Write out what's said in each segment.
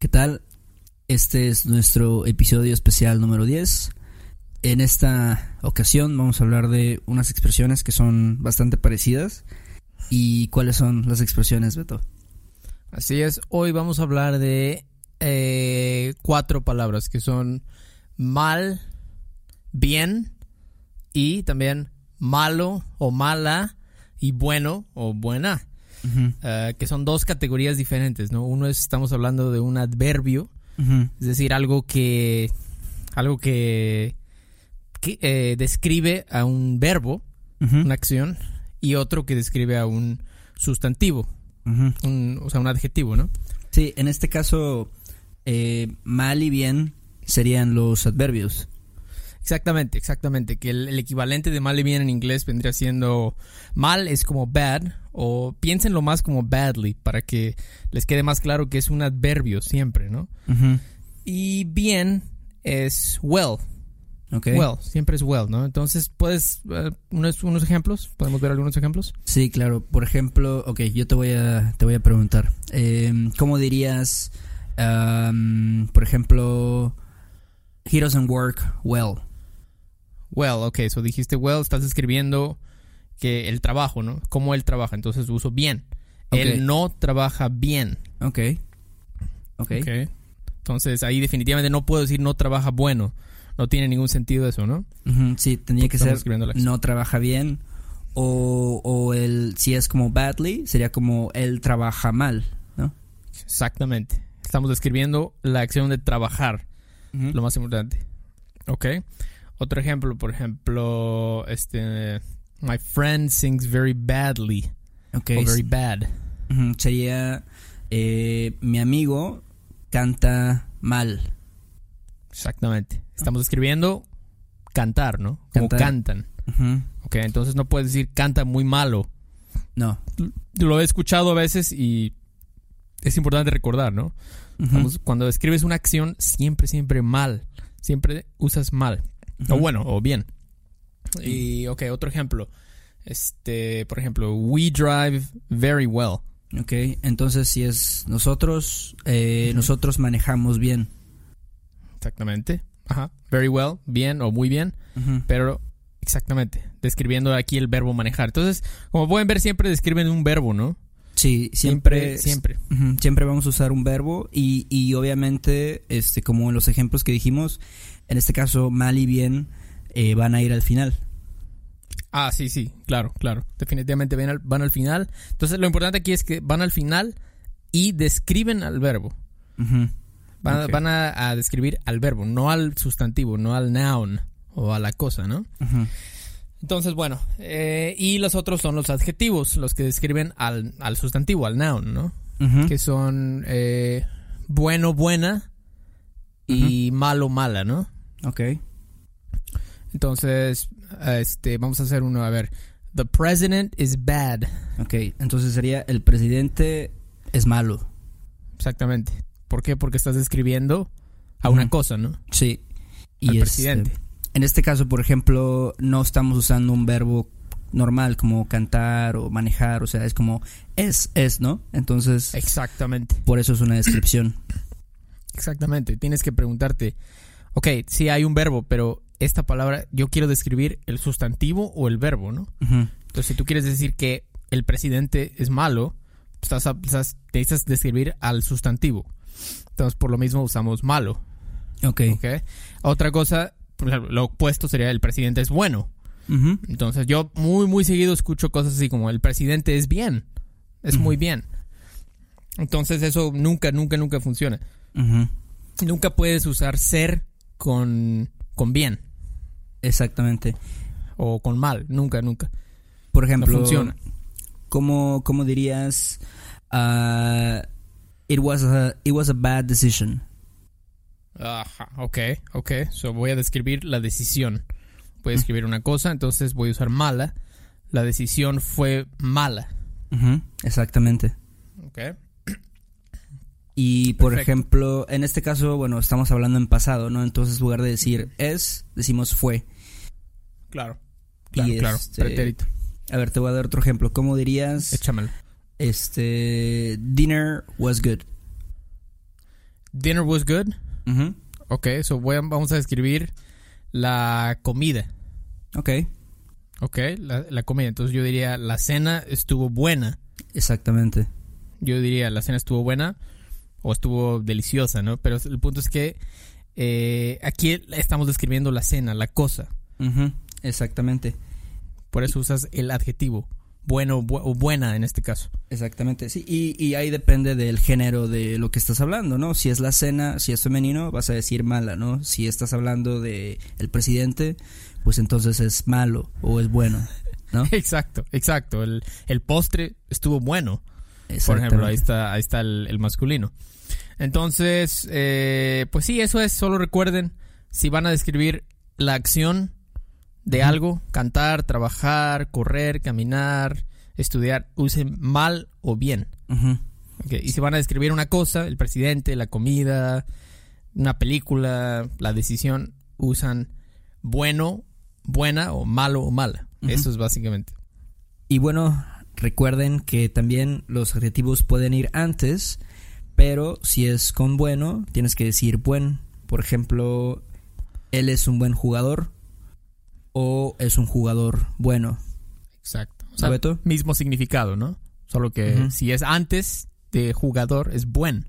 ¿Qué tal? Este es nuestro episodio especial número 10. En esta ocasión vamos a hablar de unas expresiones que son bastante parecidas. ¿Y cuáles son las expresiones, Beto? Así es, hoy vamos a hablar de eh, cuatro palabras que son mal, bien y también malo o mala y bueno o buena. Uh, que son dos categorías diferentes, ¿no? Uno es, estamos hablando de un adverbio, es decir, algo que, algo que, que eh, describe a un verbo, una acción, y otro que describe a un sustantivo, un, o sea, un adjetivo, ¿no? Sí, en este caso, eh, mal y bien serían los adverbios. Exactamente, exactamente. Que el, el, equivalente de mal y bien en inglés vendría siendo mal es como bad o piénsenlo más como badly para que les quede más claro que es un adverbio siempre, ¿no? Uh -huh. Y bien es well. Okay. Well, siempre es well, ¿no? Entonces, ¿puedes uh, unos, unos ejemplos? ¿Podemos ver algunos ejemplos? Sí, claro. Por ejemplo, ok, yo te voy a, te voy a preguntar. Eh, ¿Cómo dirías, um, por ejemplo, he doesn't work well? Well, ok, so dijiste well, estás escribiendo que el trabajo, ¿no? Cómo él trabaja, entonces uso bien. Okay. Él no trabaja bien. Ok. Ok. okay. Entonces ahí definitivamente no puedo decir no trabaja bueno. No tiene ningún sentido eso, ¿no? Uh -huh, sí, tendría que ser la no trabaja bien. O, o el, si es como badly, sería como él trabaja mal, ¿no? Exactamente. Estamos describiendo la acción de trabajar. Uh -huh. Lo más importante. Ok. Otro ejemplo, por ejemplo, este, my friend sings very badly. Okay. O very bad. Uh -huh. Sería, eh, mi amigo canta mal. Exactamente. Estamos escribiendo cantar, ¿no? Como cantar. cantan. Uh -huh. Ok, entonces no puedes decir canta muy malo. No. Lo he escuchado a veces y es importante recordar, ¿no? Uh -huh. Cuando describes una acción, siempre, siempre mal. Siempre usas mal. Uh -huh. O bueno, o bien. Y, ok, otro ejemplo. Este, por ejemplo, we drive very well. Ok, entonces si es nosotros, eh, uh -huh. nosotros manejamos bien. Exactamente. Ajá. Very well, bien o muy bien. Uh -huh. Pero, exactamente, describiendo aquí el verbo manejar. Entonces, como pueden ver, siempre describen un verbo, ¿no? Sí, siempre. Siempre. Uh -huh, siempre vamos a usar un verbo y, y obviamente, este, como en los ejemplos que dijimos, en este caso, mal y bien eh, van a ir al final. Ah, sí, sí, claro, claro. Definitivamente van al, van al final. Entonces, lo importante aquí es que van al final y describen al verbo. Uh -huh. Van, okay. van a, a, describir al verbo, no al sustantivo, no al noun o a la cosa, ¿no? Uh -huh. Entonces, bueno, eh, y los otros son los adjetivos, los que describen al, al sustantivo, al noun, ¿no? Uh -huh. Que son eh, bueno, buena y uh -huh. malo, mala, ¿no? Ok. Entonces, este, vamos a hacer uno, a ver. The president is bad. Ok, entonces sería el presidente es malo. Exactamente. ¿Por qué? Porque estás describiendo a una cosa, ¿no? Sí. Y Al presidente. En este caso, por ejemplo, no estamos usando un verbo normal como cantar o manejar, o sea, es como es, es, ¿no? Entonces... Exactamente. Por eso es una descripción. Exactamente. Tienes que preguntarte, ok, sí hay un verbo, pero esta palabra yo quiero describir el sustantivo o el verbo, ¿no? Uh -huh. Entonces, si tú quieres decir que el presidente es malo, estás, estás, necesitas describir al sustantivo. Entonces, por lo mismo usamos malo. Ok. okay. Otra cosa, por ejemplo, lo opuesto sería el presidente es bueno. Uh -huh. Entonces, yo muy, muy seguido escucho cosas así como el presidente es bien. Es uh -huh. muy bien. Entonces, eso nunca, nunca, nunca funciona. Uh -huh. Nunca puedes usar ser con, con bien. Exactamente. O con mal. Nunca, nunca. Por ejemplo, no funciona. ¿cómo, cómo dirías? Uh, it, was a, it was a bad decision. Ajá, ok, ok. So voy a describir la decisión. Voy a escribir una cosa, entonces voy a usar mala. La decisión fue mala. Uh -huh. Exactamente. Ok. Y por Perfecto. ejemplo, en este caso, bueno, estamos hablando en pasado, ¿no? Entonces, en lugar de decir es, decimos fue. Claro. Claro, y claro. Este, Pretérito. A ver, te voy a dar otro ejemplo. ¿Cómo dirías? Échamelo. Este. Dinner was good. dinner was good. Ujú. Ok, so voy a- vamos a describir la comida. Ok, Ok, la, la comida. Entonces yo diría, la cena estuvo buena. exactamente. Yo diría, la cena estuvo buena o estuvo deliciosa, ¿no? Pero el punto es que eh, aquí estamos describiendo la cena, la cosa. Exactamente. Por eso usas el adjetivo. Bueno bu- o buena en este caso. Exactamente, sí. Y, y ahí depende del género de lo que estás hablando, ¿no? Si es la cena, si es femenino, vas a decir mala, ¿no? Si estás hablando de el presidente, pues entonces es malo o es bueno, ¿no? Exacto, exacto. El, el postre estuvo bueno. Por ejemplo, ahí está, ahí está el, el masculino. Entonces, eh, pues sí, eso es. Solo recuerden, si van a describir la acción de algo, cantar, trabajar, correr, caminar, estudiar, usen mal o bien. Y si van a describir una cosa, el presidente, la comida, una película, la decisión, usan bueno, buena o malo o mala. Eso es básicamente. Y bueno, recuerden que también los adjetivos pueden ir antes, pero si es con bueno, tienes que decir buen. Por ejemplo, él es un buen jugador o es un jugador bueno. Exacto. O mismo significado, ¿no? Solo que si es antes de jugador es buen.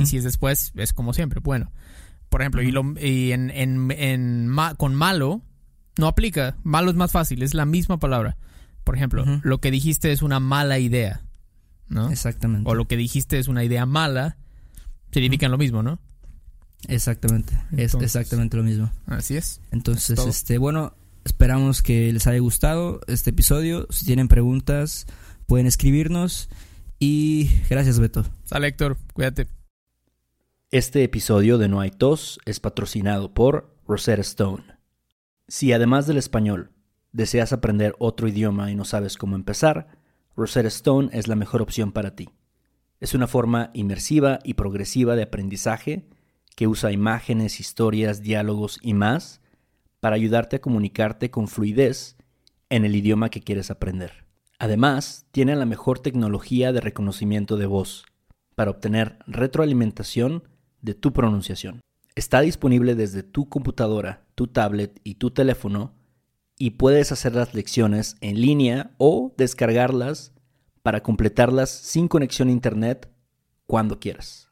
Y si es después es como siempre, bueno. Por ejemplo, y, lo- y en, en- en ma- con malo no aplica. Malo es más fácil, es la misma palabra. Por ejemplo, lo que dijiste es una mala idea, ¿no? Exactamente. O lo que dijiste es una idea mala, significan lo mismo, ¿no? Exactamente. Es exactamente lo mismo. Así es. Entonces, este, bueno, esperamos que les haya gustado este episodio. Si tienen preguntas, pueden escribirnos. Y gracias, Beto. Sale, Héctor, cuídate. Este episodio de No hay tos es patrocinado por Rosetta Stone. Si además del español deseas aprender otro idioma y no sabes cómo empezar, Rosetta Stone es la mejor opción para ti. Es una forma inmersiva y progresiva de aprendizaje que usa imágenes, historias, diálogos y más para ayudarte a comunicarte con fluidez en el idioma que quieres aprender. Además, tiene la mejor tecnología de reconocimiento de voz para obtener retroalimentación de tu pronunciación. Está disponible desde tu computadora, tu tablet y tu teléfono y puedes hacer las lecciones en línea o descargarlas para completarlas sin conexión a internet cuando quieras.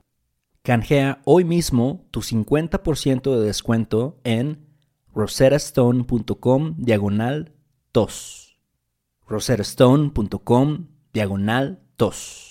Canjea hoy mismo tu 50% de descuento en rosettastone.com diagonal tos. rosettastone.com diagonal tos.